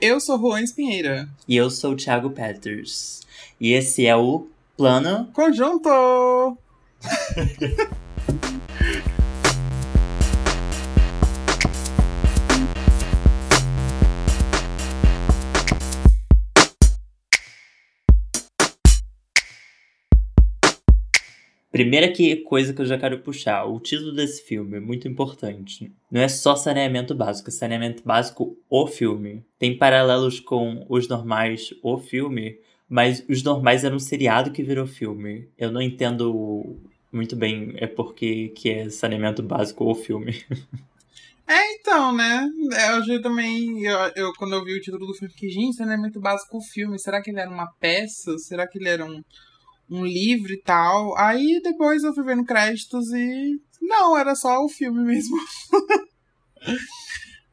Eu sou Juan Espinheira. E eu sou o Thiago Peters. E esse é o Plano Conjunto! Primeira que coisa que eu já quero puxar, o título desse filme é muito importante. Não é só saneamento básico, é saneamento básico o filme. Tem paralelos com os normais o filme, mas os normais eram um seriado que virou filme. Eu não entendo muito bem é porque que é saneamento básico o filme. É, então, né? Eu, eu também, eu, eu, quando eu vi o título do filme, fiquei, gente, saneamento básico o filme. Será que ele era uma peça? Será que ele era um um livro e tal. Aí depois eu fui vendo créditos e. Não, era só o filme mesmo.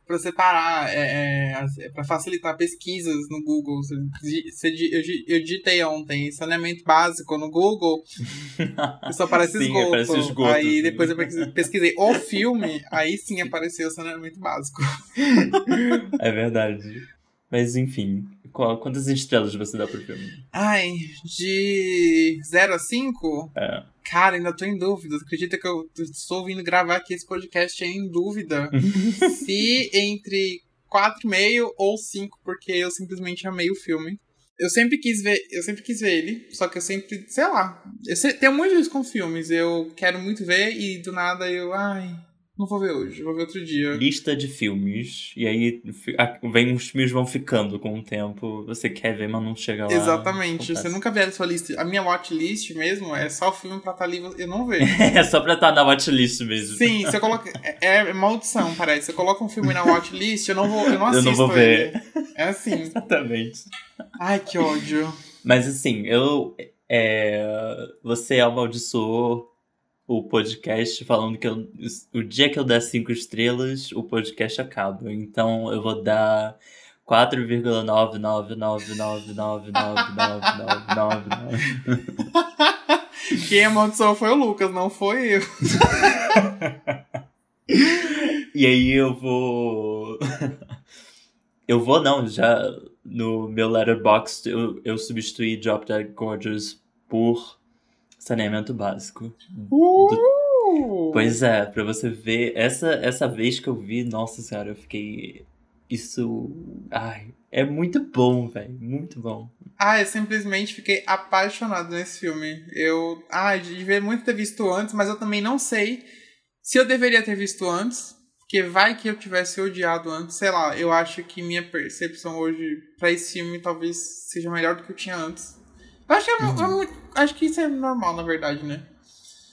para separar, é, é, para facilitar pesquisas no Google. Eu, eu digitei ontem saneamento básico no Google só aparece sim, esgoto. Aparece esgoto. Aí sim. depois eu pesquisei o filme, aí sim apareceu saneamento básico. É verdade. Mas enfim, qual, quantas estrelas você dá pro filme? Ai, de 0 a 5? É. Cara, ainda tô em dúvida. Acredita que eu estou vindo gravar aqui esse podcast em dúvida se entre 4,5 ou 5, porque eu simplesmente amei o filme. Eu sempre quis ver, eu sempre quis ver ele, só que eu sempre, sei lá, eu sei, tenho muito isso com filmes, eu quero muito ver e do nada eu, ai, não vou ver hoje, vou ver outro dia. Lista de filmes. E aí vem os filmes vão ficando com o tempo. Você quer ver, mas não chega lá. Exatamente. Você nunca vê a sua lista. A minha watchlist mesmo é só o filme pra estar tá ali eu não vejo. é só pra estar tá na watchlist mesmo. Sim, se eu coloco. É, é maldição, parece. Se eu coloco um filme na watchlist, eu não vou. Eu não assisto. Eu não vou ver. Ele. É assim. Exatamente. Ai, que ódio. Mas assim, eu. É, você amaldiçoou o podcast falando que eu, o dia que eu der cinco estrelas, o podcast acaba. Então eu vou dar 4,999999999. Quem amaldiçoou foi o Lucas, não foi eu. e aí eu vou. eu vou, não, já no meu letterbox eu, eu substituí Drop Dead Gorgeous por Saneamento básico. Uh! Do... Pois é, pra você ver, essa, essa vez que eu vi, nossa senhora, eu fiquei. Isso. Ai, é muito bom, velho. Muito bom. Ah, eu simplesmente fiquei apaixonado nesse filme. Eu. Ah, devia muito ter visto antes, mas eu também não sei se eu deveria ter visto antes. Porque vai que eu tivesse odiado antes. Sei lá, eu acho que minha percepção hoje para esse filme talvez seja melhor do que eu tinha antes. Acho que, é, uhum. é, acho que isso é normal, na verdade, né?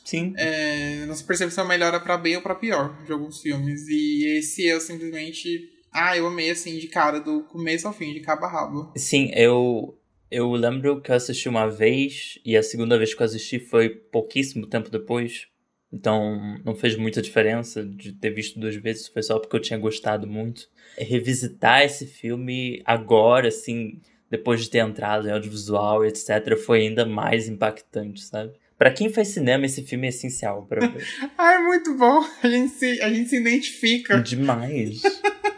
Sim. É, nossa percepção melhora para bem ou para pior de alguns filmes. E esse eu simplesmente. Ah, eu amei assim, de cara, do começo ao fim, de cabo a rabo. Sim, eu. Eu lembro que eu assisti uma vez, e a segunda vez que eu assisti foi pouquíssimo tempo depois. Então não fez muita diferença de ter visto duas vezes, foi só porque eu tinha gostado muito. Revisitar esse filme agora, assim, depois de ter entrado em audiovisual e etc., foi ainda mais impactante, sabe? Para quem faz cinema, esse filme é essencial para ver. ah, é muito bom. A gente se, a gente se identifica. Demais.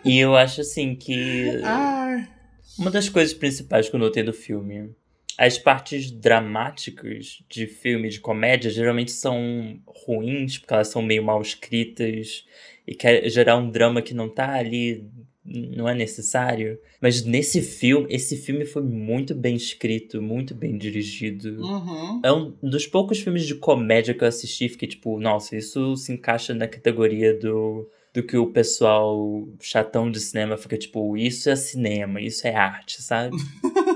e eu acho assim que. Ai. Uma das coisas principais que eu notei do filme. As partes dramáticas de filme de comédia geralmente são ruins, porque elas são meio mal escritas e quer gerar um drama que não tá ali não é necessário. Mas nesse filme, esse filme foi muito bem escrito, muito bem dirigido. Uhum. É um dos poucos filmes de comédia que eu assisti, fiquei tipo, nossa, isso se encaixa na categoria do, do que o pessoal chatão de cinema fica tipo, isso é cinema, isso é arte, sabe?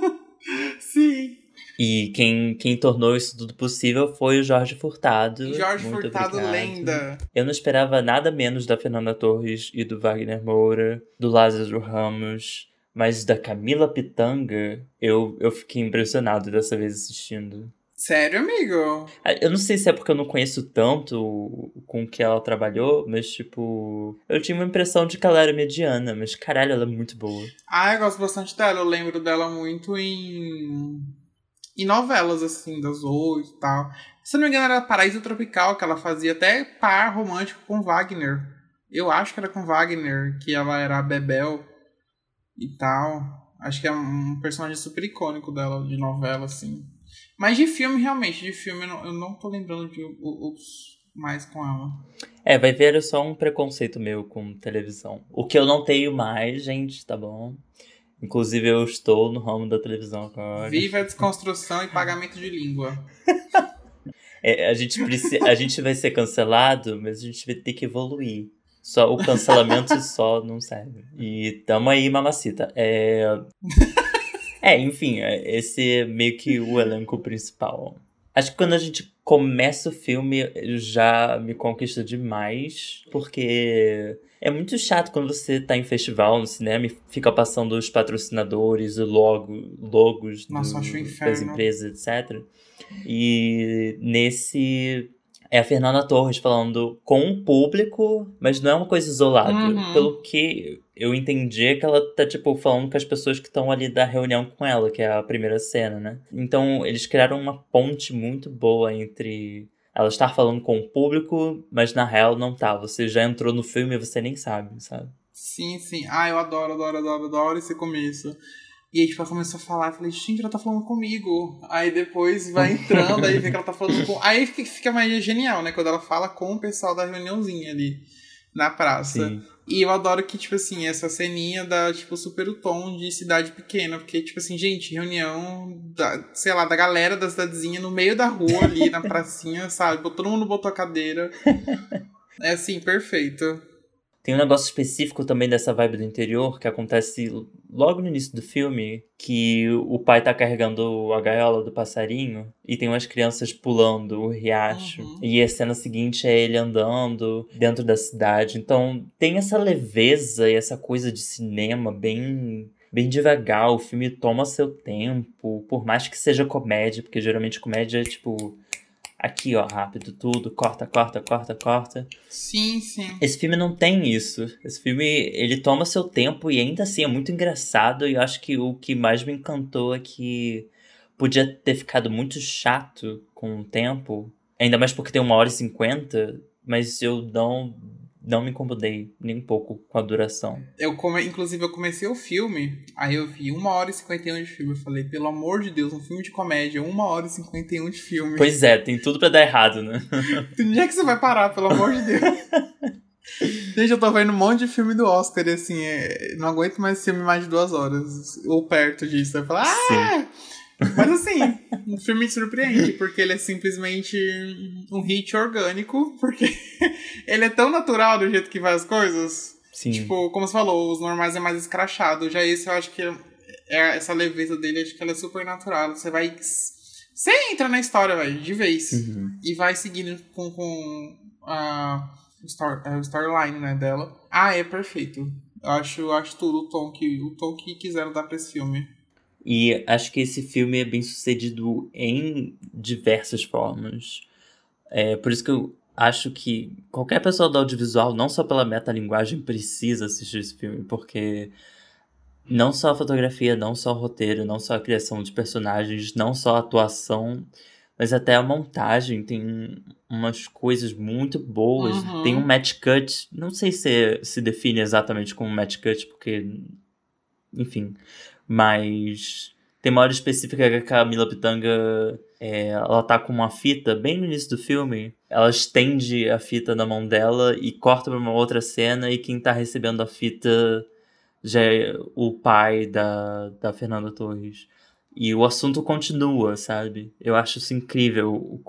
Sim. E quem, quem tornou isso tudo possível foi o Jorge Furtado. Jorge Muito Furtado, obrigado. lenda. Eu não esperava nada menos da Fernanda Torres e do Wagner Moura, do Lázaro Ramos, mas da Camila Pitanga, eu, eu fiquei impressionado dessa vez assistindo. Sério, amigo? Ah, eu não sei se é porque eu não conheço tanto com o que ela trabalhou, mas, tipo, eu tinha uma impressão de que ela era mediana, mas caralho, ela é muito boa. Ah, eu gosto bastante dela. Eu lembro dela muito em e novelas, assim, das oito e tal. Se não me engano, era Paraíso Tropical, que ela fazia até par romântico com Wagner. Eu acho que era com Wagner, que ela era a Bebel. e tal. Acho que é um personagem super icônico dela, de novela, assim. Mas de filme, realmente, de filme eu não, eu não tô lembrando de outros mais com ela. É, vai ver só um preconceito meu com televisão. O que eu não tenho mais, gente, tá bom? Inclusive, eu estou no ramo da televisão agora. Viva a desconstrução e pagamento de língua. É, a, gente precisa, a gente vai ser cancelado, mas a gente vai ter que evoluir. Só o cancelamento só não serve. E tamo aí, mamacita. É, é enfim, é, esse é meio que o elenco principal. Acho que quando a gente começa o filme, já me conquista demais, porque é muito chato quando você tá em festival, no cinema, e fica passando os patrocinadores, o logo, logos Nossa, do, das empresas, etc. E nesse é a Fernanda Torres falando com o público, mas não é uma coisa isolada. Uhum. Pelo que eu entendi é que ela tá, tipo, falando com as pessoas que estão ali da reunião com ela, que é a primeira cena, né? Então, eles criaram uma ponte muito boa entre ela estar falando com o público, mas na real não tá. Você já entrou no filme e você nem sabe, sabe? Sim, sim. Ah, eu adoro, adoro, adoro, adoro esse começo. E aí, tipo, ela começou a falar, eu falei, gente, ela tá falando comigo. Aí depois vai entrando, aí vê que ela tá falando com. Aí fica mais genial, né? Quando ela fala com o pessoal da reuniãozinha ali na praça. Sim. E eu adoro que, tipo assim, essa ceninha dá, tipo, super o tom de cidade pequena. Porque, tipo assim, gente, reunião, da, sei lá, da galera da cidadezinha no meio da rua ali, na pracinha, sabe? Todo mundo botou a cadeira. É assim, perfeito. Tem um negócio específico também dessa vibe do interior que acontece logo no início do filme, que o pai tá carregando a gaiola do passarinho e tem umas crianças pulando o riacho. Uhum. E a cena seguinte é ele andando dentro da cidade. Então tem essa leveza e essa coisa de cinema bem bem devagar, o filme toma seu tempo, por mais que seja comédia, porque geralmente comédia é tipo aqui, ó, rápido, tudo, corta, corta, corta, corta. Sim, sim. Esse filme não tem isso. Esse filme, ele toma seu tempo e ainda assim é muito engraçado. E eu acho que o que mais me encantou é que podia ter ficado muito chato com o tempo. Ainda mais porque tem uma hora e cinquenta. Mas eu não não me incomodei nem um pouco com a duração. Eu come... Inclusive, eu comecei o filme, aí eu vi uma hora e 51 de filme. Eu falei, pelo amor de Deus, um filme de comédia, uma hora e 51 de filme. Pois é, tem tudo para dar errado, né? Onde é que você vai parar, pelo amor de Deus? Gente, eu tô vendo um monte de filme do Oscar e assim, é... não aguento mais filme mais de duas horas. Ou perto disso. Eu falo, ah! Sim. Mas assim, o filme me surpreende, porque ele é simplesmente um hit orgânico, porque ele é tão natural do jeito que vai as coisas. Sim. Tipo, como você falou, os normais é mais escrachado. Já esse eu acho que é essa leveza dele, acho que ela é super natural. Você vai. Você entra na história, velho, de vez. Uhum. E vai seguindo com, com a, story, a storyline, né, dela. Ah, é perfeito. Eu acho, acho tudo o tom que, o tom que quiseram dar pra esse filme. E acho que esse filme é bem sucedido em diversas formas. É por isso que eu acho que qualquer pessoa do audiovisual, não só pela metalinguagem, precisa assistir esse filme, porque não só a fotografia, não só o roteiro, não só a criação de personagens, não só a atuação, mas até a montagem tem umas coisas muito boas. Uhum. Tem um match cut, não sei se se define exatamente como match cut, porque enfim, mas tem uma hora específica que a Camila Pitanga é, ela tá com uma fita bem no início do filme. Ela estende a fita na mão dela e corta pra uma outra cena. E quem tá recebendo a fita já é o pai da, da Fernanda Torres. E o assunto continua, sabe? Eu acho isso incrível.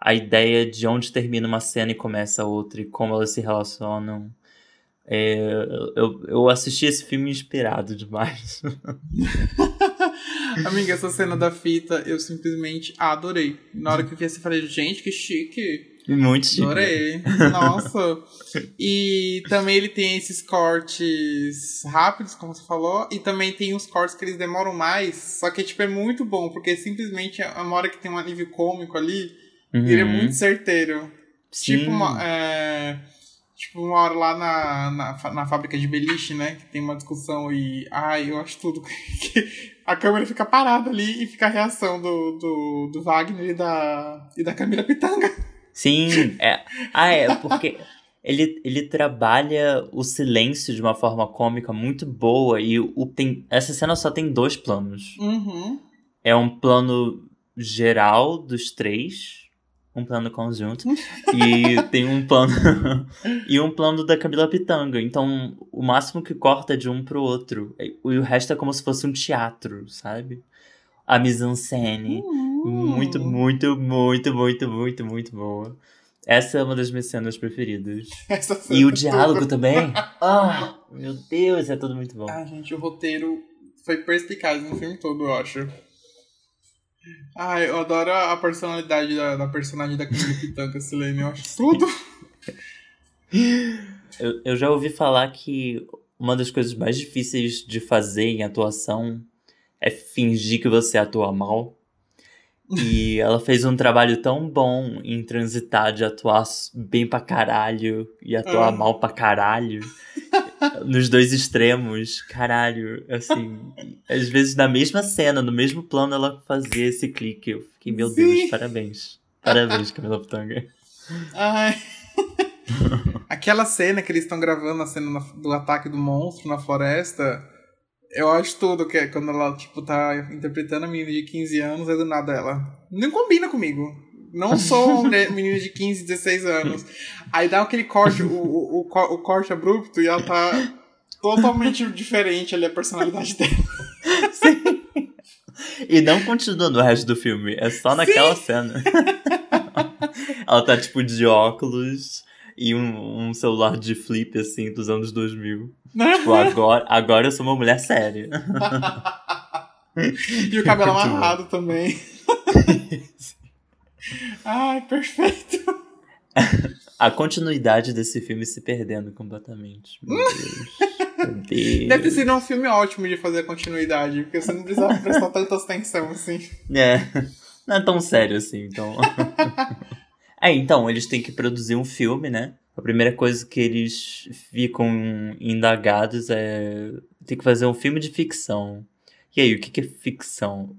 A ideia de onde termina uma cena e começa outra e como elas se relacionam. É, eu, eu assisti esse filme inspirado demais. Amiga, essa cena da fita eu simplesmente adorei. Na hora que eu vi assim, eu falei, gente, que chique. Muito chique. Adorei. Nossa. e também ele tem esses cortes rápidos, como você falou, e também tem os cortes que eles demoram mais. Só que, tipo, é muito bom, porque simplesmente é uma hora que tem um alívio cômico ali, uhum. ele é muito certeiro. Sim. Tipo, uma, é Tipo, uma hora lá na, na, na fábrica de beliche, né? Que tem uma discussão e. Ai, eu acho tudo. que a câmera fica parada ali e fica a reação do, do, do Wagner e da, e da Camila Pitanga. Sim, é. Ah, é, porque ele, ele trabalha o silêncio de uma forma cômica muito boa e o, tem, essa cena só tem dois planos. Uhum. É um plano geral dos três, um plano conjunto, e tem um plano e um plano da Camila Pitanga. Então, o máximo que corta é de um pro outro. E o resto é como se fosse um teatro, sabe? A mise-en-scène. Uhum. Muito, muito, muito, muito, muito, muito boa. Essa é uma das minhas cenas preferidas. E o cena diálogo toda. também. Ah, meu Deus, é tudo muito bom. Ah, gente, o roteiro foi perspicaz no filme todo, eu acho. Ai, eu adoro a personalidade da, da personagem da Camila Pitanga, Silene. Eu acho tudo. Eu, eu já ouvi falar que uma das coisas mais difíceis de fazer em atuação é fingir que você atua mal. E ela fez um trabalho tão bom em transitar de atuar bem pra caralho e atuar Ah. mal pra caralho. Nos dois extremos, caralho, assim. Às vezes na mesma cena, no mesmo plano, ela fazia esse clique. Eu fiquei, meu Sim. Deus, parabéns. Parabéns, Camila Pitanga. Ai. Aquela cena que eles estão gravando, a cena na- do ataque do monstro na floresta, eu acho tudo, que é quando ela, tipo, tá interpretando a menina de 15 anos, é do nada ela. Não combina comigo. Não sou mulher- menina de 15, 16 anos. Aí dá aquele corte, o, o, o, co- o corte abrupto, e ela tá totalmente diferente ali, a personalidade dela. E não continua no resto do filme, é só naquela cena. Ela tá tipo de óculos e um, um celular de flip assim dos anos 2000. Tipo, agora, agora eu sou uma mulher séria. E o cabelo amarrado também. Ai, perfeito. A continuidade desse filme se perdendo completamente. Meu Deus. Meu Deus. Deve ter sido um filme ótimo de fazer a continuidade, porque você não precisava prestar tanta atenção assim. É. Não é tão sério assim, então. é, então, eles têm que produzir um filme, né? A primeira coisa que eles ficam indagados é. Tem que fazer um filme de ficção. E aí, o que que é ficção?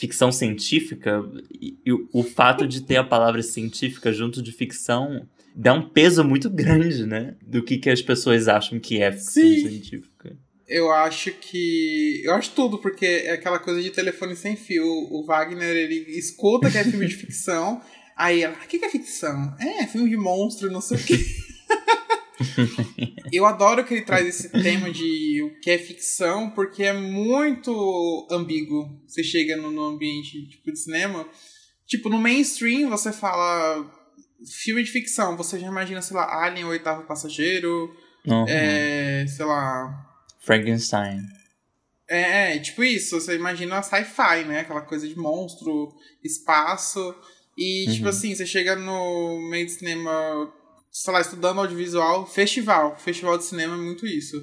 Ficção científica? E, e o, fato de ter a palavra científica junto de ficção dá um peso muito grande, né? Do que, que as pessoas acham que é ficção Sim. científica. Eu acho que. Eu acho tudo, porque é aquela coisa de telefone sem fio. O Wagner, ele escuta que é filme de ficção. Aí ela, o que que é ficção? É, filme de monstro, não sei o quê. Eu adoro que ele traz esse tema de o que é ficção, porque é muito ambíguo. Você chega no, no ambiente tipo, de cinema. Tipo, no mainstream você fala filme de ficção, você já imagina, sei lá, Alien, o oitavo passageiro, Uhum. é, sei lá, Frankenstein. é, é, tipo isso, você imagina a sci-fi, né? Aquela coisa de monstro, espaço. E, tipo Uhum. assim, você chega no meio de cinema, sei lá, estudando audiovisual, festival. Festival de cinema é muito isso.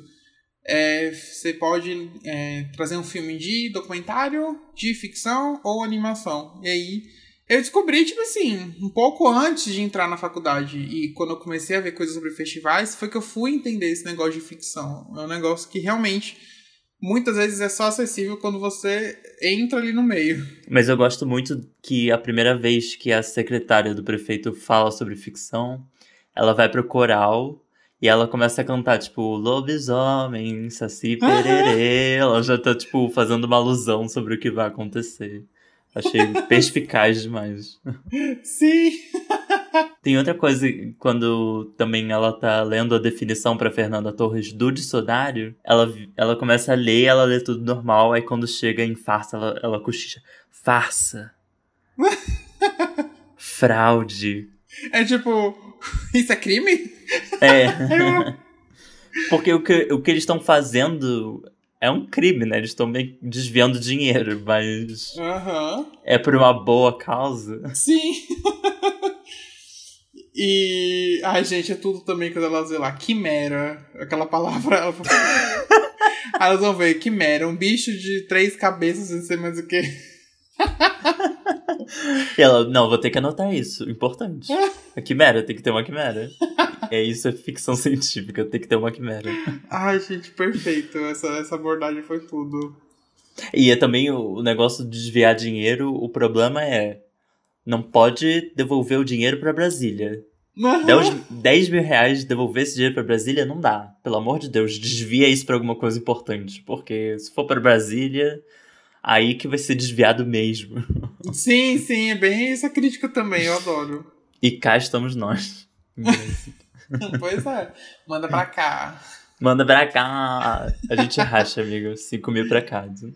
É, você pode é, trazer um filme de documentário, de ficção ou animação. E aí, eu descobri, tipo assim, um pouco antes de entrar na faculdade. E quando eu comecei a ver coisas sobre festivais, foi que eu fui entender esse negócio de ficção. É um negócio que realmente muitas vezes é só acessível quando você entra ali no meio. Mas eu gosto muito que a primeira vez que a secretária do prefeito fala sobre ficção, ela vai pro coral e ela começa a cantar, tipo, lobisomem, saci pererê. ela já tá, tipo, fazendo uma alusão sobre o que vai acontecer. Achei perspicaz demais. Sim! Tem outra coisa, quando também ela tá lendo a definição pra Fernanda Torres do dicionário, ela, ela começa a ler, ela lê tudo normal, aí quando chega em farsa, ela, ela cochicha. Farsa. Fraude. É tipo, isso é crime? É. Porque o que, o que eles estão fazendo é um crime, né? Eles estão meio desviando dinheiro, mas é por uma boa causa. Sim! E. Ai, gente, é tudo também quando elas vê lá. Quimera. Aquela palavra. Ela... Aí elas vão ver, quimera, um bicho de três cabeças, não sei mais o que. E ela, não, vou ter que anotar isso. Importante. A quimera, tem que ter uma quimera. É isso, é ficção científica, tem que ter uma quimera. Ai, gente, perfeito. Essa, essa abordagem foi tudo. E é também o, o negócio de desviar dinheiro, o problema é. Não pode devolver o dinheiro pra Brasília. 10, 10 mil reais devolver esse dinheiro pra Brasília não dá. Pelo amor de Deus, desvia isso pra alguma coisa importante. Porque se for pra Brasília, aí que vai ser desviado mesmo. Sim, sim, é bem essa crítica também, eu adoro. E cá estamos nós. pois é, manda pra cá. Manda pra cá. A gente racha, amigo. 5 mil pra casa.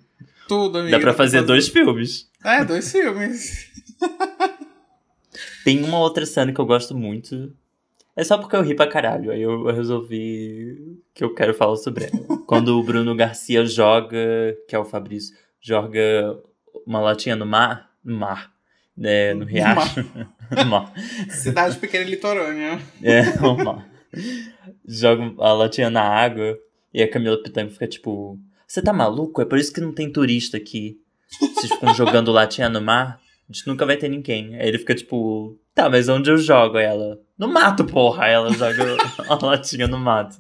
Tudo, amigo. Dá pra fazer, fazer dois filmes. É, dois filmes. Tem uma outra cena que eu gosto muito. É só porque eu ri pra caralho. Aí eu resolvi que eu quero falar sobre ela. Quando o Bruno Garcia joga, que é o Fabrício, joga uma latinha no mar. No mar. Né, no riacho. No mar. Cidade pequena litorânea. É, no mar. Joga a latinha na água. E a Camila Pitanga fica tipo: Você tá maluco? É por isso que não tem turista aqui. Vocês ficam jogando latinha no mar? A gente nunca vai ter ninguém. Aí ele fica tipo, tá, mas onde eu jogo ela? No mato, porra! Aí ela joga a latinha no mato.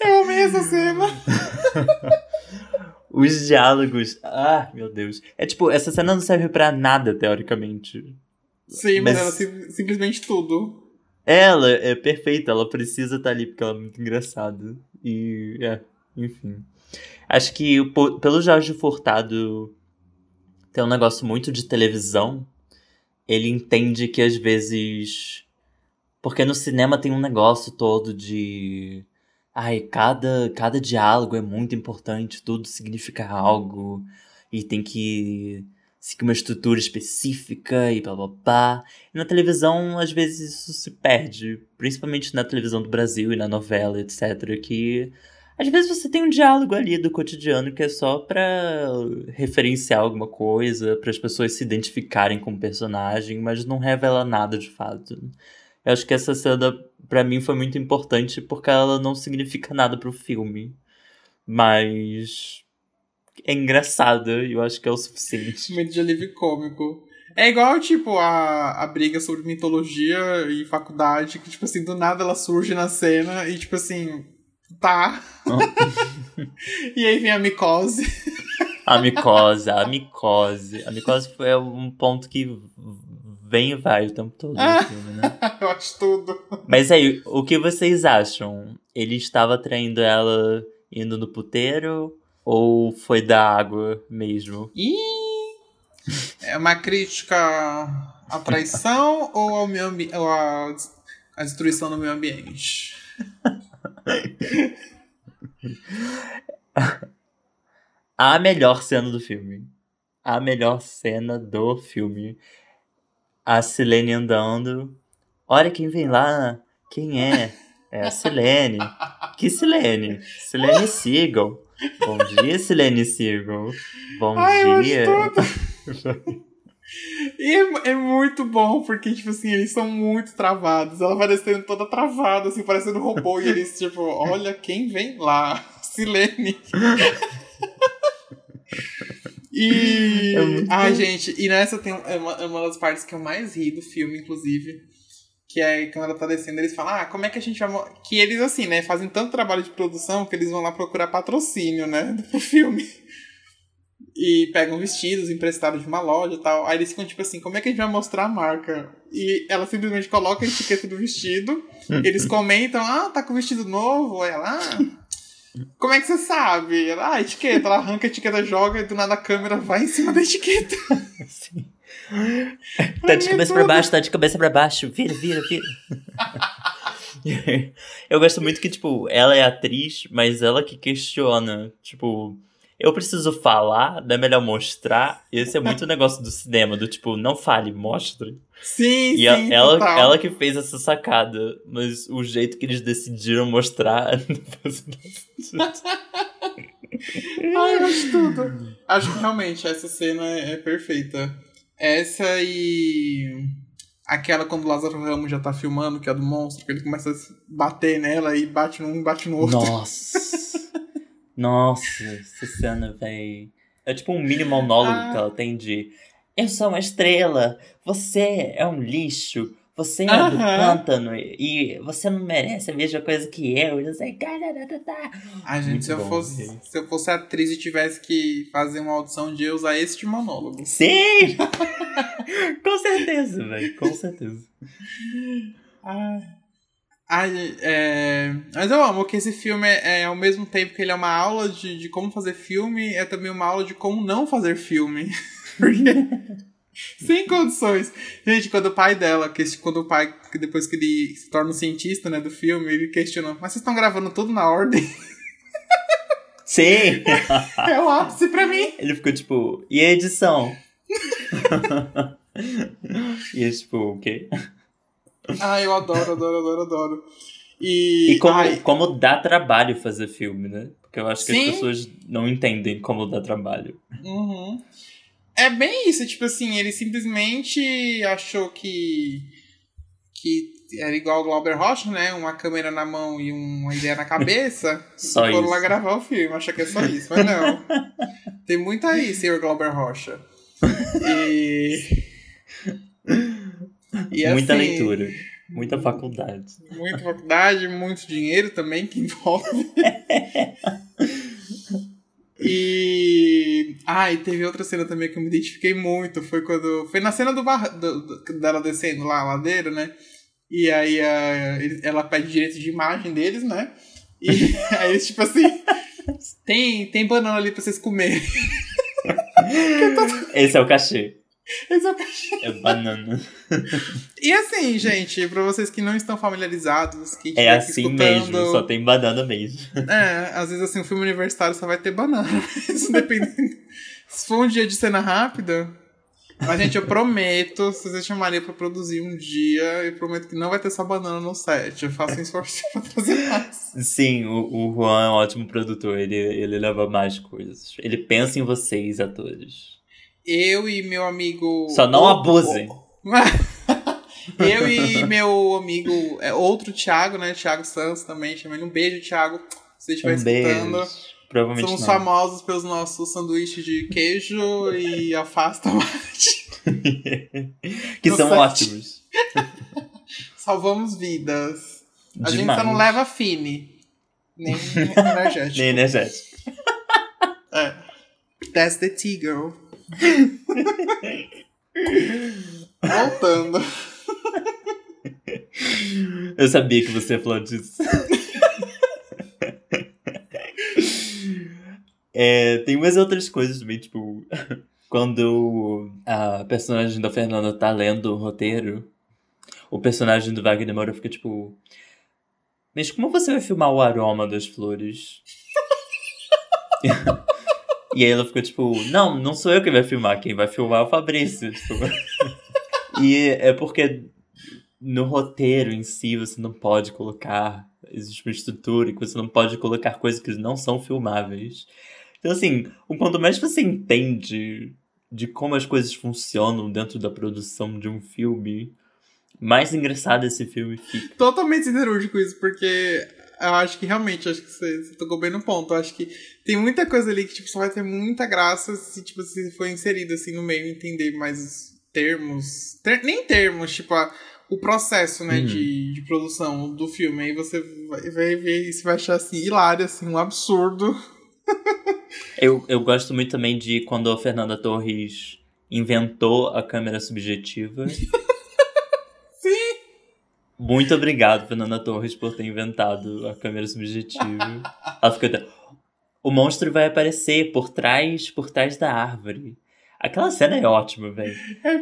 Eu amei essa cena. Os diálogos. Ah, meu Deus. É tipo, essa cena não serve para nada, teoricamente. Sim, mas, mas ela sim, simplesmente tudo. Ela é perfeita, ela precisa estar tá ali porque ela é muito engraçada. E, é, enfim. Acho que pelo Jorge Furtado tem um negócio muito de televisão, ele entende que às vezes. Porque no cinema tem um negócio todo de. Ai, cada, cada diálogo é muito importante, tudo significa algo, e tem que seguir uma estrutura específica e blá blá blá. E na televisão, às vezes, isso se perde, principalmente na televisão do Brasil e na novela, etc., que às vezes você tem um diálogo ali do cotidiano que é só para referenciar alguma coisa, para as pessoas se identificarem com o personagem, mas não revela nada de fato. Eu acho que essa cena para mim foi muito importante porque ela não significa nada pro filme, mas é engraçada e eu acho que é o suficiente. Muito de alívio cômico. É igual, tipo, a, a briga sobre mitologia e faculdade, que, tipo assim, do nada ela surge na cena e, tipo assim, Tá. e aí vem a micose. A micose, a micose. A micose foi um ponto que vem e vai o tempo todo no filme, né? Eu acho tudo. Mas aí, o que vocês acham? Ele estava traindo ela indo no puteiro? Ou foi da água mesmo? Ih! É uma crítica à traição ou ao ambiente, ou à, à destruição do meio ambiente? A melhor cena do filme. A melhor cena do filme. A Silene andando. Olha quem vem lá. Quem é? É a Silene. Que Silene? Silene Seagal. Bom dia, Silene Seagal. Bom Ai, dia. E é, é, muito bom, porque, tipo assim, eles são muito travados. Ela vai descendo toda travada, assim, parecendo um robô. e eles, tipo, olha quem vem lá. Silene. e. É Ai, bom. gente, e nessa tem é uma, é uma das partes que eu mais ri do filme, inclusive. Que é quando ela tá descendo, eles falam, ah, como é que a gente vai. Que eles, assim, né, fazem tanto trabalho de produção que eles vão lá procurar patrocínio, né, pro filme e pegam vestidos emprestados de uma loja e tal. Aí eles ficam tipo assim, como é que a gente vai mostrar a marca? E ela simplesmente coloca a etiqueta do vestido, eles comentam, ah, tá com vestido novo. Aí ela, ah, como é que você sabe? Ah, etiqueta. Ela arranca a etiqueta, joga e do nada a câmera vai em cima da etiqueta. Sim. Tá de cabeça pra baixo, tá de cabeça pra baixo. Vira, vira, vira. Eu gosto muito que, tipo, ela é atriz, mas ela que questiona, tipo eu preciso falar, não é melhor mostrar. Esse é muito negócio do cinema, do tipo, não fale, mostre. Sim, e sim, a, ela, total. ela que fez essa sacada, mas o jeito que eles decidiram mostrar Ai, eu acho tudo. Acho que realmente essa cena é, é perfeita. Essa e aquela quando o Lázaro Ramos já tá filmando, que é do monstro, que ele começa a bater nela e bate num, bate no outro. Nossa. Nossa, essa cena, véi. É tipo um mini monólogo ah. que ela tem de Eu sou uma estrela, você é um lixo, você é uh -huh. do pântano e você não merece a mesma coisa que eu. eu sei, Ai, gente, Muito se eu, bom, fosse, gente. se eu fosse atriz e tivesse que fazer uma audição de eu usar este monólogo. Sim! com certeza, velho, com certeza. Ai. Ai, é... Mas eu amo que esse filme é, é, ao mesmo tempo que ele é uma aula de, de como fazer filme, é também uma aula de como não fazer filme. Porque. Sem condições. Gente, quando o pai dela, quando o pai, depois que ele se torna um cientista, né, do filme, ele questionou, mas vocês estão gravando tudo na ordem? Sim! é o ápice pra mim. Ele ficou tipo, e a edição? e é tipo, o quê? Ah, eu adoro, adoro, adoro, adoro. E, e como, ai... como dá trabalho fazer filme, né? Porque eu acho que Sim. as pessoas não entendem como dá trabalho. Uhum. É bem isso, tipo assim, ele simplesmente achou que. que era igual o Glauber Rocha, né? Uma câmera na mão e uma ideia na cabeça. só e foram isso. lá gravar o filme, achou que é só isso, mas não. Tem muito aí, senhor Glauber Rocha. E. e Muita assim, leitura, muita faculdade. Muita faculdade, muito dinheiro também que envolve. E. Ah, e teve outra cena também que eu me identifiquei muito. Foi quando. Foi na cena do bar... Do, do, dela descendo lá a ladeira, né? E aí a, ele, ela pede direito de imagem deles, né? E aí eles, tipo assim. Tem, tem banana ali pra vocês comerem. Esse é o cachê. Esse é o banana. E assim, gente, pra vocês que não estão familiarizados, que É assim escutando... mesmo, só tem banana mesmo. É, às vezes assim, um filme universitário só vai ter banana. Isso dependendo. Se for um dia de cena rápida. Mas, gente, eu prometo, se vocês chamarem pra produzir um dia, eu prometo que não vai ter só banana no set. Eu faço um esforço pra trazer mais. Sim, o, o Juan é um ótimo produtor, ele, ele leva mais coisas. Ele pensa em vocês, atores. Eu e meu amigo. Só não abusem. eu e meu amigo, é, outro Thiago, né? Thiago Santos também. Chamei ele um beijo, Thiago. Se você estiver um escutando. Beijo. Provavelmente Somos não. famosos pelos nossos sanduíches de queijo e alface tomate. que No são ótimos. Salvamos vidas. A Demais. gente só não leva fine. Nem energético. Nem energético. É. That's the tea, girl. Voltando. Eu sabia que você ia falar disso. É, tem umas outras coisas também, tipo, quando a personagem da Fernanda tá lendo o roteiro, o personagem do Wagner Moura fica tipo. Mas como você vai filmar o aroma das flores? e aí ela fica tipo, não, não sou eu que vai filmar, quem vai filmar é o Fabrício. Tipo. e é porque no roteiro em si você não pode colocar. Existe uma estrutura que você não pode colocar coisas que não são filmáveis. Então, assim, o quanto mais você entende de como as coisas funcionam dentro da produção de um filme, mais engraçado esse filme fica. Totalmente siderúrgico isso, porque eu acho que realmente, acho que você, você tocou bem no ponto. Eu acho que tem muita coisa ali que tipo, só vai ter muita graça se tipo, se for inserido assim no meio entender mais os termos. Ter, nem termos, tipo, a, o processo, né, Uhum. de, de produção do filme. Aí você vai, vai ver e você vai achar assim, hilário, assim, um absurdo. Eu, eu gosto muito também de quando a Fernanda Torres inventou a câmera subjetiva. Muito obrigado, Fernanda Torres, por ter inventado a câmera subjetiva. Ela fica. até, O monstro vai aparecer por trás, por trás da árvore. Aquela cena é ótima, velho.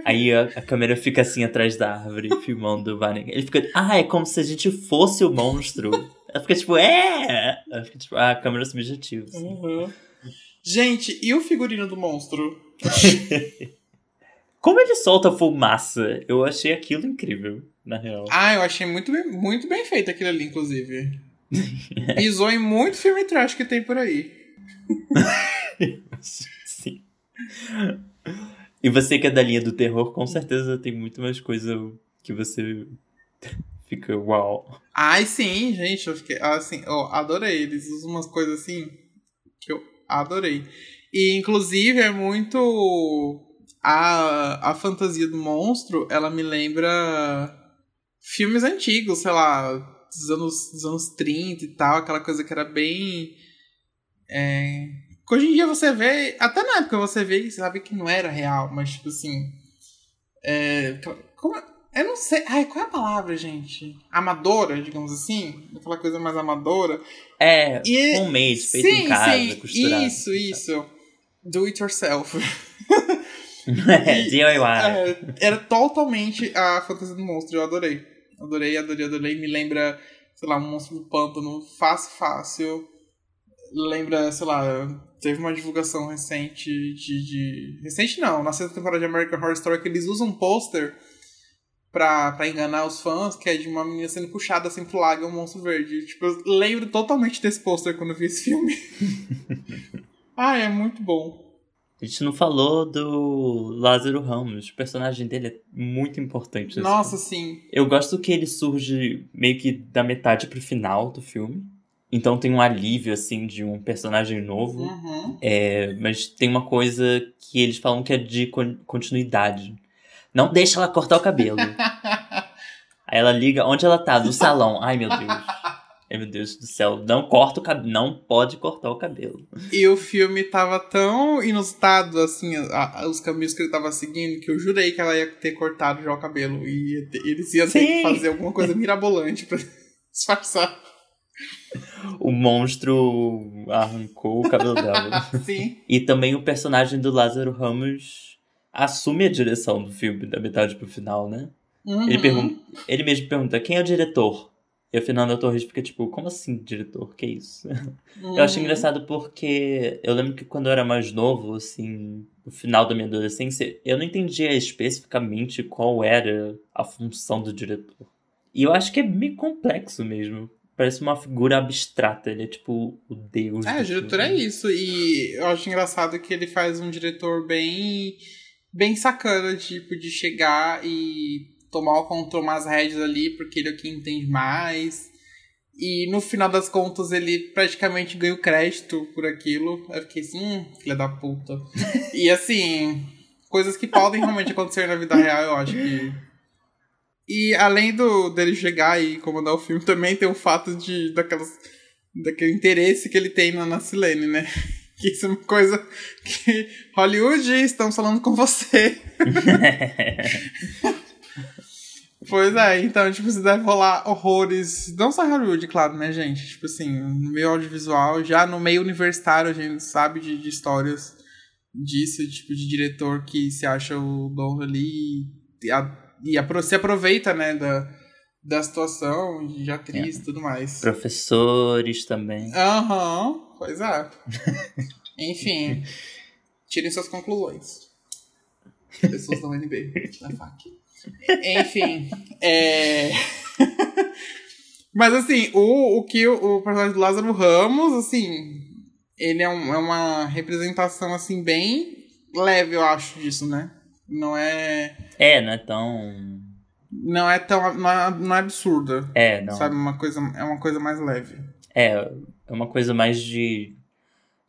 Aí a, a câmera fica assim atrás da árvore, filmando o Vane. Ele fica, ah, é como se a gente fosse o monstro. Ela fica tipo, é! Ela fica tipo, ah, a câmera subjetiva. assim. Uhum. Gente, e o figurino do monstro? Como ele solta fumaça? Eu achei aquilo incrível, na real. Ah, eu achei muito bem, muito bem feito aquilo ali, inclusive. Pisou em muito filme trash que tem por aí. Sim. E você que é da linha do terror, com certeza tem muito mais coisa que você fica uau. Ai, sim, gente, eu fiquei, assim, eu adorei. Eles usam umas coisas assim que eu adorei. E, inclusive, é muito... A, a fantasia do monstro, ela me lembra filmes antigos, sei lá, dos anos, dos anos 30 e tal, aquela coisa que era bem... É, que hoje em dia você vê, até na época você vê e sabe que não era real, mas tipo assim... É, como, Eu não sei. Ai, qual é a palavra, gente? Amadora, digamos assim? Aquela coisa mais amadora. É, E- homemade, feito sim, em casa, sim. costurado. Isso, isso. Do it yourself. é, DIY. É, era totalmente a fantasia do monstro. Eu adorei. Adorei, adorei, adorei. Me lembra, sei lá, um monstro do pântano. Fácil, fácil. Lembra, sei lá, teve uma divulgação recente de. de... Recente não, na sexta temporada de American Horror Story que eles usam um pôster pra, pra enganar os fãs, que é de uma menina sendo puxada assim pro lago e um monstro verde. Tipo, eu lembro totalmente desse pôster quando eu vi esse filme. ah, é muito bom. A gente não falou do Lázaro Ramos. O personagem dele é muito importante. nesse Nossa, filme. sim. Eu gosto que ele surge meio que da metade pro final do filme. Então tem um alívio, assim, de um personagem novo. Uhum. É, mas tem uma coisa que eles falam que é de con- continuidade. Não deixa ela cortar o cabelo. Aí ela liga, onde ela tá? No salão. Ai, meu Deus. Ai, meu Deus do céu. Não corta o cabelo. Não pode cortar o cabelo. E o filme tava tão inusitado, assim, a- a- os caminhos que ele tava seguindo, que eu jurei que ela ia ter cortado já o cabelo. E ter- eles iam ter Sim. que fazer alguma coisa mirabolante pra disfarçar. O monstro arrancou o cabelo dela. Sim. E também o personagem do Lázaro Ramos assume a direção do filme, da metade pro final, né? Ele, Uhum. pergunta, ele mesmo pergunta, quem é o diretor? E a Fernanda Torres fica tipo, como assim diretor? Que isso? Uhum. Eu acho engraçado porque eu lembro que quando eu era mais novo, assim, no final da minha adolescência, eu não entendia especificamente qual era a função do diretor. E eu acho que é meio complexo mesmo. Parece uma figura abstrata, ele é tipo o deus. É, o diretor filme. é isso. E eu acho engraçado que ele faz um diretor bem. bem sacana, tipo, de chegar e tomar o controle, tomar as rédeas ali, porque ele é o que entende mais. E no final das contas ele praticamente ganha o crédito por aquilo. Eu fiquei assim, hum, filha da puta. e assim, coisas que podem realmente acontecer na vida real, eu acho que. E além do dele chegar e comandar o filme, também tem o fato de daquelas daquele interesse que ele tem na, na Silene, né? Que isso é uma coisa que Hollywood, estamos falando com você. Pois é, então, tipo, você deve rolar horrores. Não só Hollywood, claro, né, gente? Tipo assim, no meio audiovisual, já no meio universitário, a gente sabe de, de histórias disso, tipo, de diretor que se acha o dono ali e, a- e apro- se aproveita, né, da, da situação, de atriz e tudo mais. Professores também. Aham, pois é. Enfim, tirem suas conclusões. Pessoas da UNB, da FAC. Enfim, é. Mas assim, o, o que o, o personagem do Lázaro Ramos, assim, ele é, um- é uma representação, assim, bem leve, eu acho, disso, né? Não é. É, não é tão. Não é tão. Não é, não é absurda. É, não. Sabe? Uma coisa, é uma coisa mais leve. É, é uma coisa mais de.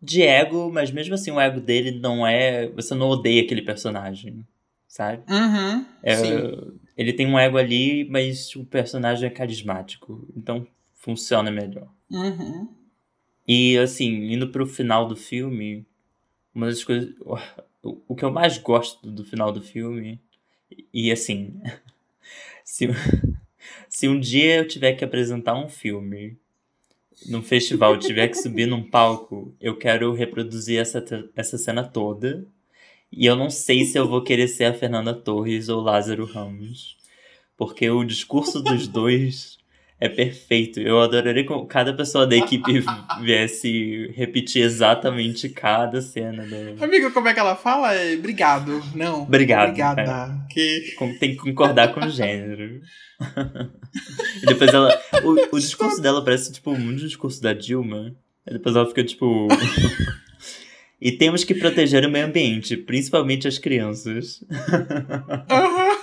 de ego, mas mesmo assim o ego dele não é. Você não odeia aquele personagem, sabe? Uhum. É, ele tem um ego ali, mas o personagem é carismático. Então funciona melhor. Uhum. E assim, indo pro final do filme, uma das coisas. O, o que eu mais gosto do final do filme. E assim. se, se um dia eu tiver que apresentar um filme num festival, tiver que subir num palco, eu quero reproduzir essa, essa cena toda. E eu não sei se eu vou querer ser a Fernanda Torres ou Lázaro Ramos. Porque o discurso dos dois é perfeito. Eu adoraria que cada pessoa da equipe viesse repetir exatamente cada cena. Da... Amigo, como é que ela fala? É obrigado. Não. Obrigado, Obrigada. Que... Tem que concordar com o gênero. e depois ela. O, o discurso dela parece tipo muito discurso da Dilma. E depois ela fica tipo. E temos que proteger o meio ambiente, principalmente as crianças. Aham.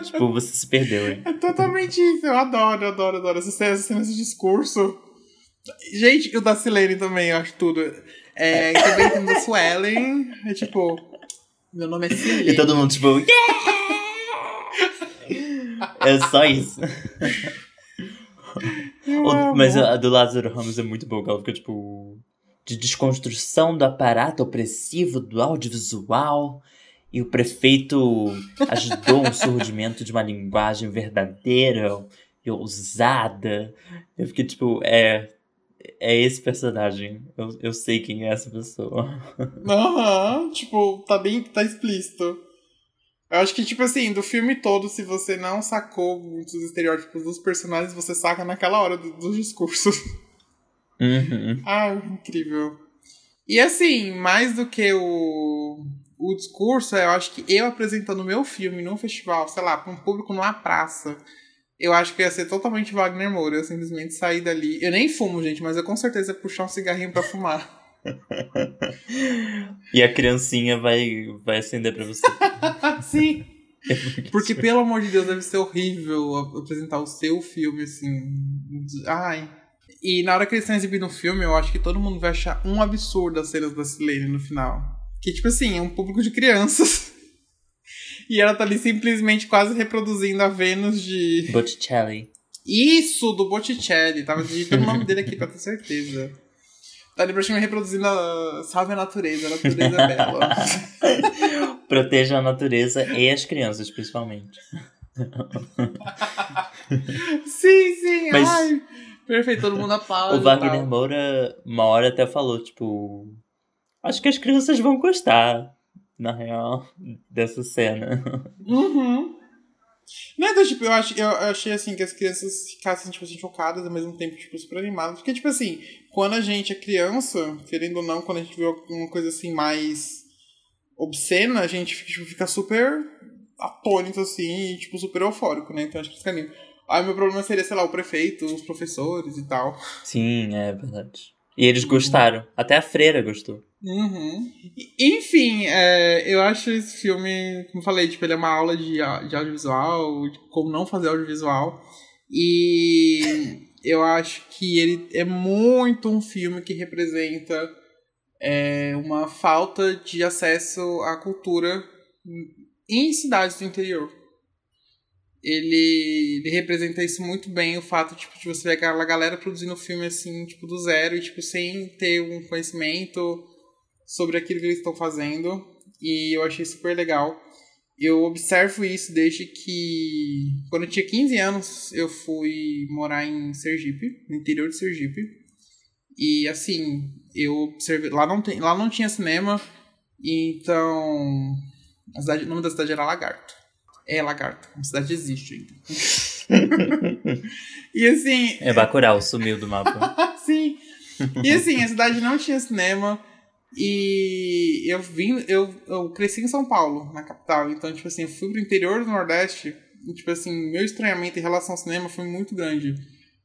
tipo, você se perdeu, hein? É totalmente isso. Eu adoro, adoro, adoro essa cena, essa cena, esse discurso. Gente, o da Silene também, eu acho tudo. É, e também tem o da Suelen. É tipo, meu nome é Silene. E todo mundo, tipo, yeah! É só isso. O- mas a do Lázaro Ramos é muito boa, ela fica, tipo, de desconstrução do aparato opressivo do audiovisual e o prefeito ajudou um surgimento de uma linguagem verdadeira e ousada. Eu fiquei tipo, é. É esse personagem. Eu, eu sei quem é essa pessoa. Aham, tipo, tá bem. tá explícito. Eu acho que, tipo assim, do filme todo, se você não sacou muitos estereótipos dos personagens, você saca naquela hora do, dos discursos. Uhum. Ah, incrível. E assim, mais do que o, o discurso, eu acho que eu apresentando o meu filme num festival, sei lá, pra um público numa praça, eu acho que ia ser totalmente Wagner Moura. Eu simplesmente sair dali. Eu nem fumo, gente, mas eu com certeza ia puxar um cigarrinho pra fumar. e a criancinha vai, vai acender pra você. Sim. Porque, pelo amor de Deus, deve ser horrível apresentar o seu filme, assim. Ai. E na hora que eles estão exibindo o filme, eu acho que todo mundo vai achar um absurdo as cenas da Silene no final. Que, tipo assim, é um público de crianças. E ela tá ali simplesmente quase reproduzindo a Vênus de. Botticelli. Isso, do Botticelli. Tava digitando o nome dele aqui pra ter certeza. Tá ali praticamente reproduzindo a. Salve a natureza, a natureza é bela. Proteja a natureza e as crianças, principalmente. sim, sim. Mas... Ai, perfeito, todo mundo aplaude. O Wagner Moura, uma hora até falou, tipo. Acho que as crianças vão gostar na real, dessa cena. Uhum. Não, então, tipo, eu, acho, eu achei, assim, que as crianças ficassem, tipo assim, chocadas, ao mesmo tempo, tipo, super animadas. Porque, tipo assim, quando a gente é criança, querendo ou não, quando a gente vê alguma coisa, assim, mais obscena, a gente tipo, fica super atônito, assim, e, tipo, super eufórico, né? Então, acho que fica lindo. Aí, meu problema seria, sei lá, o prefeito, os professores e tal. Sim, é verdade. E eles gostaram. Até a freira gostou. Uhum. Enfim, é, eu acho esse filme, como falei, tipo, ele é uma aula de, de audiovisual, de como não fazer audiovisual. E eu acho que ele é muito um filme que representa é, uma falta de acesso à cultura em cidades do interior ele, ele representa isso muito bem, o fato tipo, de você ver aquela galera produzindo filme assim, tipo, do zero, e tipo, sem ter um conhecimento sobre aquilo que eles estão fazendo. E eu achei super legal. Eu observo isso desde que, quando eu tinha 15 anos, eu fui morar em Sergipe, no interior de Sergipe. E assim, eu observei. Lá não, tem, lá não tinha cinema, então. A cidade, o nome da cidade era Lagarto. É Lagarto. A cidade existe ainda. e assim. É Bacurau, sumiu do mapa. Sim. E assim, a cidade não tinha cinema. E eu vim. Eu, eu cresci em São Paulo, na capital. Então, tipo assim, eu fui pro interior do Nordeste. E, tipo assim, meu estranhamento em relação ao cinema foi muito grande.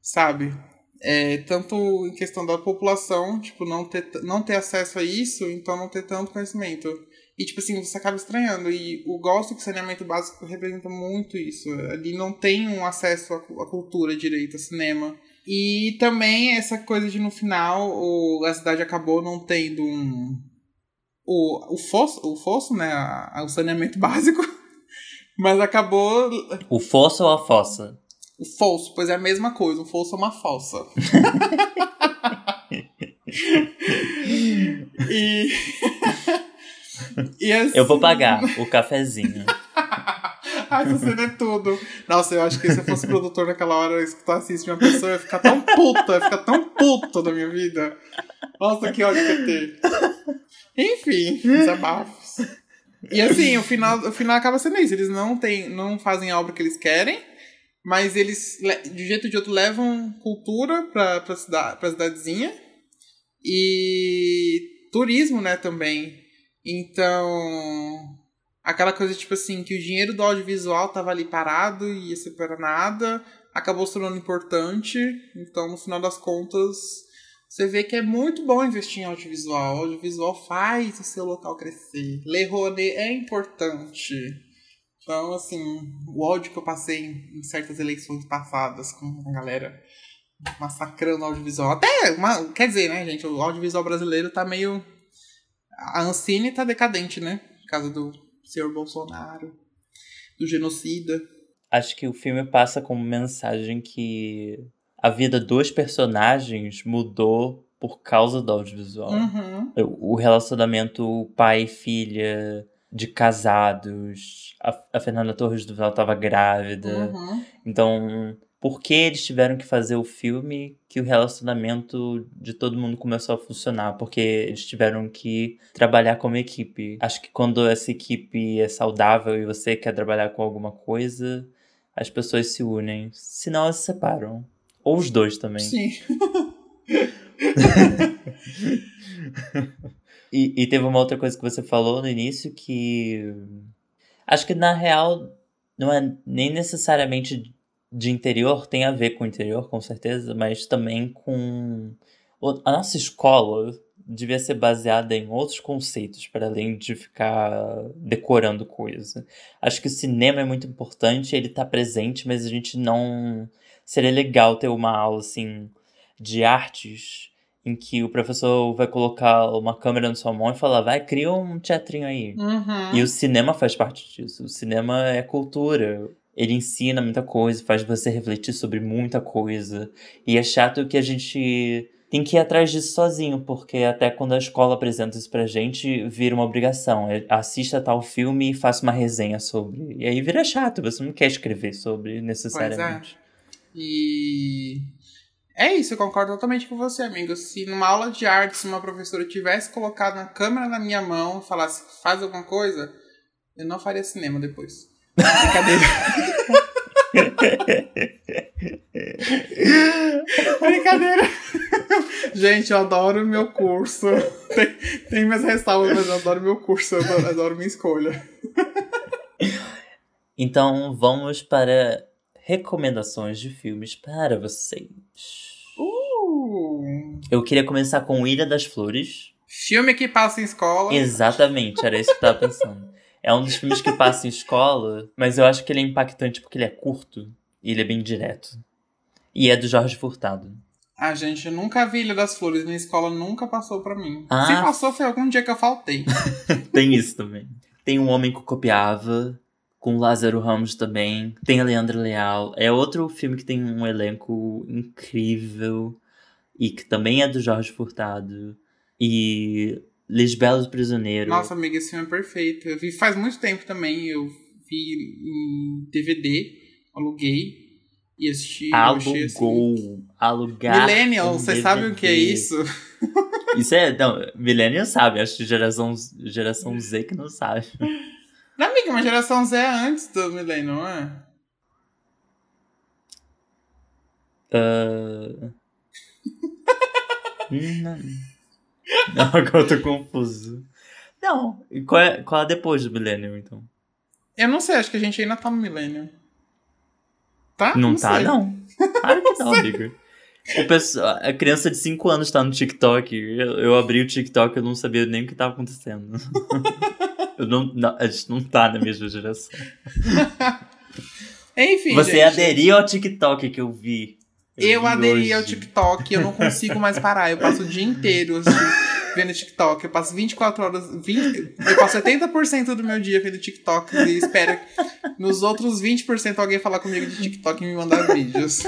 Sabe? É, tanto em questão da população, tipo, não ter, não ter acesso a isso, então não ter tanto conhecimento. E, tipo assim, você acaba estranhando. E o gosto de saneamento básico representa muito isso. Ali não tem um acesso à, cultura direito, a cinema. E também essa coisa de no final o, a cidade acabou não tendo um. O, o, fosso, o fosso, né? A, o saneamento básico. Mas acabou. O fosso ou a fossa? O fosso, pois é a mesma coisa. O fosso é uma fossa. e. Assim... Eu vou pagar o cafezinho. Ai, essa cena é tudo. Nossa, eu acho que se eu fosse produtor naquela hora, escutasse isso de uma pessoa, eu ia ficar tão puta, ia ficar tão puta da minha vida. Nossa, que ódio que ia ter. Enfim, desabafos. E assim, o final, o final acaba sendo isso. Eles não, tem, não fazem a obra que eles querem, mas eles, de um jeito ou de outro, levam cultura pra, pra, cidade, pra cidadezinha. E turismo, né, também. Então, aquela coisa tipo assim, que o dinheiro do audiovisual tava ali parado e ia ser para nada, acabou se tornando importante. Então, no final das contas, você vê que é muito bom investir em audiovisual. O audiovisual faz o seu local crescer. Le Rone é importante. Então, assim, o ódio que eu passei em certas eleições passadas com a galera massacrando o audiovisual. Até, uma, quer dizer, né, gente, o audiovisual brasileiro tá meio a Ancine tá decadente, né? Por causa do senhor Bolsonaro, do genocida. Acho que o filme passa como mensagem que a vida dos personagens mudou por causa do audiovisual. Uhum. O relacionamento pai-filha, de casados. A, a Fernanda Torres do Vel tava grávida. Uhum. Então, por que eles tiveram que fazer o filme que o relacionamento de todo mundo começou a funcionar? Porque eles tiveram que trabalhar como equipe. Acho que quando essa equipe é saudável e você quer trabalhar com alguma coisa, as pessoas se unem. Senão elas se separam. Ou os dois também. Sim. E, e teve uma outra coisa que você falou no início que. Acho que na real não é nem necessariamente de interior, tem a ver com interior, com certeza, mas também com. o- A nossa escola devia ser baseada em outros conceitos, para além de ficar decorando coisa. Acho que o cinema é muito importante, ele tá presente, mas a gente não. Seria legal ter uma aula assim de artes em que o professor vai colocar uma câmera na sua mão e falar, vai, cria um teatrinho aí. Uhum. E o cinema faz parte disso. O cinema é cultura. Ele ensina muita coisa, faz você refletir sobre muita coisa. E é chato que a gente tem que ir atrás disso sozinho, porque até quando a escola apresenta isso pra gente, vira uma obrigação. É, Assista tal filme e faça uma resenha sobre. E aí vira chato, você não quer escrever sobre necessariamente. E é isso, eu concordo totalmente com você, amigo. Se numa aula de artes uma professora tivesse colocado uma câmera na minha mão e falasse faz alguma coisa, eu não faria cinema depois. Brincadeira. Brincadeira. Gente, eu adoro meu curso. Tem, tem minhas ressalvas, mas eu adoro meu curso, eu adoro, adoro minha escolha. Então vamos para recomendações de filmes para vocês. Uh, Eu queria começar com Ilha das Flores. filme que passa em escola. Exatamente, era isso que eu tava pensando. É um dos filmes que passa em escola, mas eu acho que ele é impactante porque ele é curto e ele é bem direto. E é do Jorge Furtado. Ah, gente, eu nunca vi Ilha das Flores. Minha escola nunca passou pra mim. Ah. Se passou, foi algum dia que eu faltei. Tem isso também. Tem Um Homem que Copiava, com Lázaro Ramos também. Tem a Leandra Leal. É outro filme que tem um elenco incrível e que também é do Jorge Furtado. E Lisbela do Prisioneiro. Nossa, amiga, esse filme é perfeito. Eu vi faz muito tempo também. Eu vi em DVD, aluguei e assisti. assim, Alugou. Alugar. Millennial, vocês sabem o que é isso? Isso é. Não, Millennial sabe. Acho que geração, geração Z que não sabe. Não, amiga, uma geração Z é antes do Millennial, não é? Hum, não. Não, agora eu tô confuso. Não. E qual é, qual é depois do Millennium, então? Eu não sei, acho que a gente ainda tá no Millennial. Tá? Não, tá, sei. não. Claro que não, amigo. O pessoal, a criança de 5 anos tá no TikTok. Eu, eu abri o TikTok e eu não sabia nem o que tava acontecendo. Eu não, não- a gente não tá na mesma geração. Enfim, Você gente. aderiu ao TikTok que eu vi. Eu aderi ao TikTok, eu não consigo mais parar. Eu passo o dia inteiro assim, vendo TikTok. Eu passo 24 horas. 20, eu passo 80% do meu dia vendo TikTok e espero que nos outros 20% alguém falar comigo de TikTok e me mandar vídeos.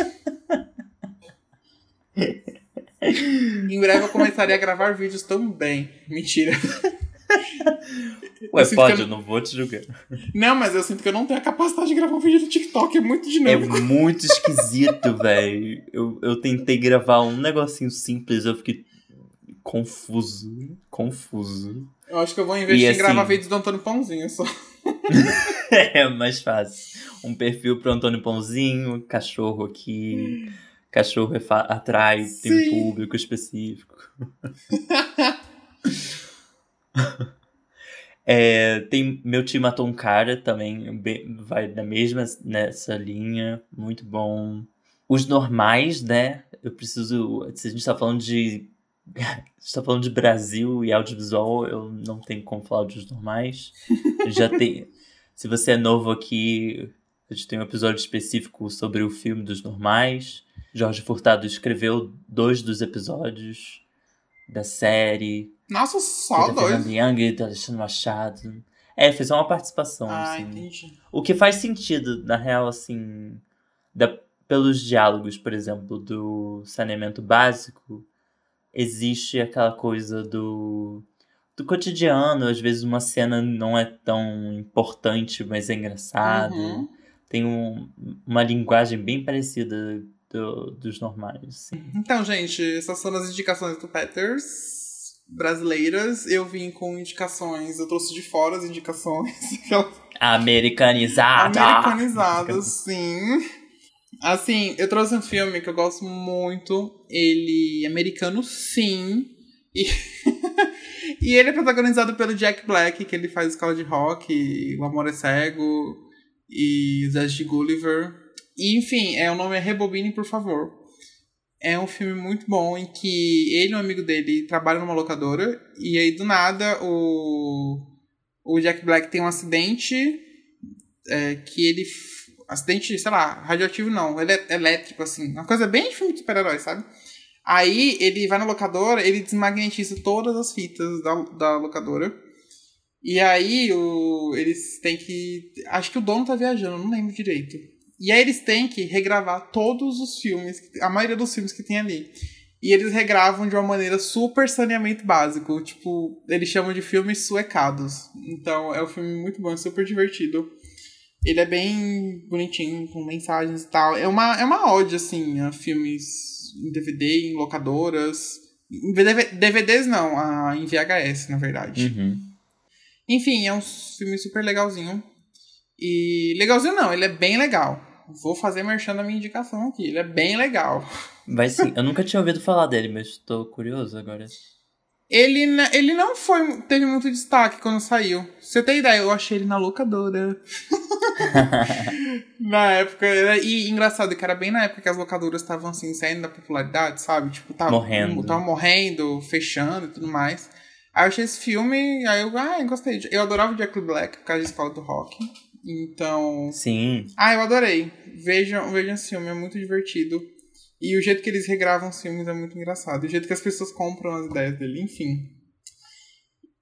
em breve eu começarei a gravar vídeos também. Mentira. Ué, Eu pode, eu eu- não vou te julgar. Não, mas eu sinto que eu não tenho a capacidade de gravar um vídeo no TikTok. É muito É dinâmico. muito esquisito, velho. Eu, eu tentei gravar um negocinho simples, eu fiquei confuso. Confuso. Eu acho que eu vou investir E em gravar assim- vídeos do Antônio Pãozinho só. É mais fácil. Um perfil pro Antônio Pãozinho, cachorro aqui. Cachorro é atrai, tem um Sim. público específico. É, tem Meu Tio Matou um Cara também, bem- vai na mesma nessa linha, muito bom. Os normais, né? Eu preciso. Se a gente tá falando de. a gente tá falando de Brasil e audiovisual, eu não tenho como falar dos normais. Já tem. Se você é novo aqui, a gente tem um episódio específico sobre o filme dos normais. Jorge Furtado escreveu dois dos episódios da série. Nossa, só Fernanda dois. Young e do Alexandre Machado. É, fez uma participação, Ah, assim. entendi. O que faz sentido, na real, assim, da- pelos diálogos, por exemplo, do saneamento básico, existe aquela coisa do, do cotidiano, às vezes uma cena não é tão importante, mas é engraçado. Uhum. Tem um, uma linguagem bem parecida do, dos normais. Então, gente, essas foram as indicações do Peters brasileiras. Eu vim com indicações, eu trouxe de fora as indicações. Americanizado. Americanizado, sim. Assim, eu trouxe um filme que eu gosto muito. Ele é americano, sim. E, e ele é protagonizado pelo Jack Black, que ele faz escola de rock, O Amor é Cego e Zé de Gulliver. Enfim, é, o nome é Rebobine, por favor. É um filme muito bom em que ele e um amigo dele trabalham numa locadora e aí do nada o, o Jack Black tem um acidente é, que ele Acidente, sei lá, radioativo não, ele é elétrico, assim. Uma coisa bem de filme de super-herói, sabe? Aí ele vai na locadora, ele desmagnetiza todas as fitas da, da locadora. E aí o, eles têm que. Acho que o dono tá viajando, não lembro direito. E aí eles têm que regravar todos os filmes, a maioria dos filmes que tem ali. E eles regravam de uma maneira super saneamento básico. Tipo, eles chamam de filmes suecados. Então é um filme muito bom, super divertido. Ele é bem bonitinho, com mensagens e tal. É uma, é uma ode, assim, a filmes em DVD, em locadoras. Em DVDs não, a, em VHS, na verdade. Uhum. Enfim, é um filme super legalzinho. E legalzinho não, ele é bem legal. Vou fazer merchan da minha indicação aqui. Ele é bem legal. Vai sim. Eu nunca tinha ouvido falar dele, mas tô curioso agora. Ele, ele não foi teve muito destaque quando saiu. Você tem ideia, eu achei ele na locadora. na época. E engraçado que era bem na época que as locadoras estavam assim, saindo da popularidade, sabe? Tipo, tava morrendo. Tava morrendo, fechando e tudo mais. Aí eu achei esse filme, aí eu, ah, eu gostei. Eu adorava o Jack Black por causa da escola do rock. Então. Sim. Ah, eu adorei. Vejam, vejam esse filme, é muito divertido. E o jeito que eles regravam os filmes é muito engraçado. O jeito que as pessoas compram as ideias dele, enfim.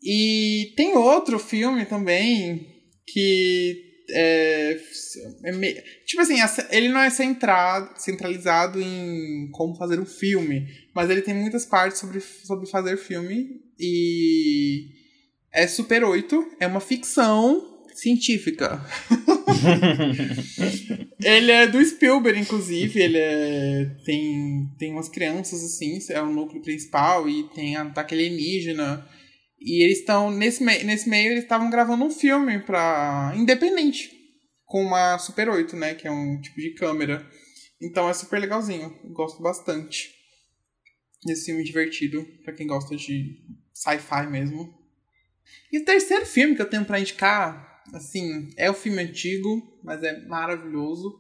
E tem outro filme também que é, é me... tipo assim, ele não é centrado, centralizado em como fazer um filme, mas ele tem muitas partes sobre, sobre fazer filme e é Super 8, é uma ficção científica. ele é do Spielberg, inclusive. Ele é, tem, tem umas crianças, assim, é o núcleo principal, e tem ataque alienígena. E eles estão, nesse, me nesse meio, eles estavam gravando um filme pra. independente. Com uma Super 8, né? Que é um tipo de câmera. Então é super legalzinho. Gosto bastante. Desse filme divertido, para quem gosta de sci-fi mesmo. E o terceiro filme que eu tenho para indicar Assim, é um filme antigo, mas é maravilhoso.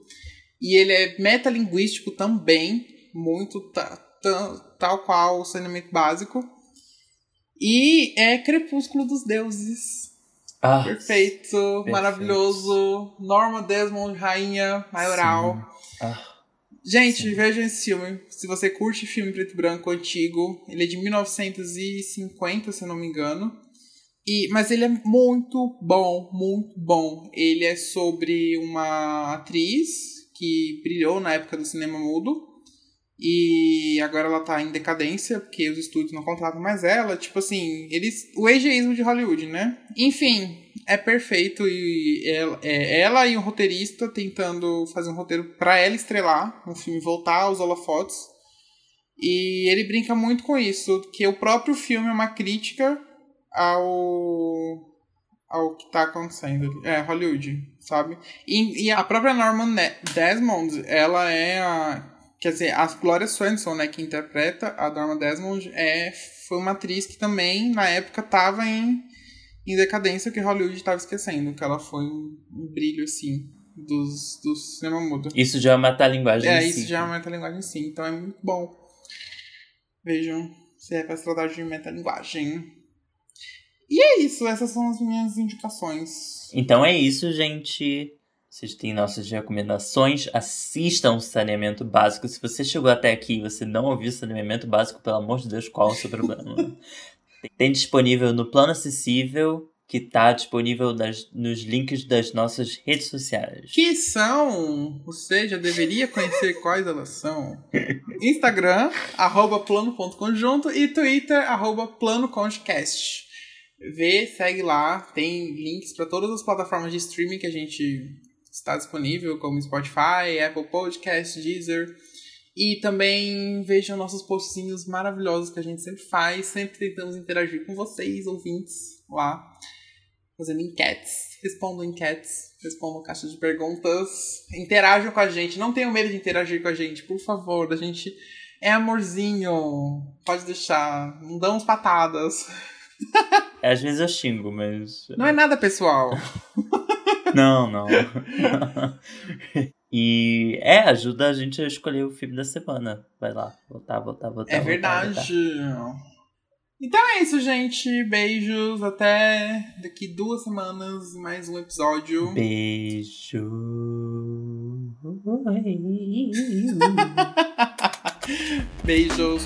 E ele é metalinguístico também, muito tal qual o saneamento básico. E é Crepúsculo dos Deuses. Ah, perfeito, perfeito, maravilhoso. Norma Desmond, rainha maioral. Ah, Gente, sim. vejam esse filme. Se você curte filme preto e branco antigo, ele é de 1950, se eu não me engano. E, mas ele é muito bom, muito bom. Ele é sobre uma atriz que brilhou na época do cinema mudo. E agora ela tá em decadência, porque os estúdios não contratam mais ela. Tipo assim, eles. O egeísmo de Hollywood, né? Enfim, é perfeito. E ela, é ela e o roteirista tentando fazer um roteiro para ela estrelar, um filme voltar aos holofotes. E ele brinca muito com isso, que o próprio filme é uma crítica ao ao que tá acontecendo. É, Hollywood, sabe? E, e a própria Norman Desmond, ela é a. Quer dizer, a Gloria Swanson, né, que interpreta a Norma Desmond, é, foi uma atriz que também, na época, tava em, em decadência que Hollywood estava esquecendo, que ela foi um, um brilho, assim, dos, do cinema mudo. Isso já é uma metalinguagem É, isso já é uma metalinguagem, sim. Então é muito bom. Vejam, se é pra se tratar de metalinguagem. E é isso, essas são as minhas indicações. Então é isso, gente. Vocês têm nossas recomendações. Assistam Saneamento Básico. Se você chegou até aqui e você não ouviu Saneamento Básico, pelo amor de Deus, qual é o seu problema? Tem disponível no Plano Acessível, que está disponível nos links das nossas redes sociais. Que são, você já deveria conhecer quais elas são. Instagram, arroba plano.conjunto e Twitter, arroba planoconjcast. Vê, segue lá. Tem links para todas as plataformas de streaming que a gente está disponível, como Spotify, Apple Podcast, Deezer. E também vejam nossos postinhos maravilhosos que a gente sempre faz. Sempre tentamos interagir com vocês, ouvintes, lá. Fazendo enquetes. Respondam enquetes. Respondam caixa de perguntas. Interajam com a gente. Não tenham medo de interagir com a gente, por favor. A gente é amorzinho. Pode deixar. Não damos patadas. Às vezes eu xingo, mas. Não é nada pessoal. não, não. e é, ajuda a gente a escolher o filme da semana. Vai lá, votar, votar, votar. É verdade. Votar. Então é isso, gente. Beijos. Até daqui duas semanas, mais um episódio. Beijo. Beijos.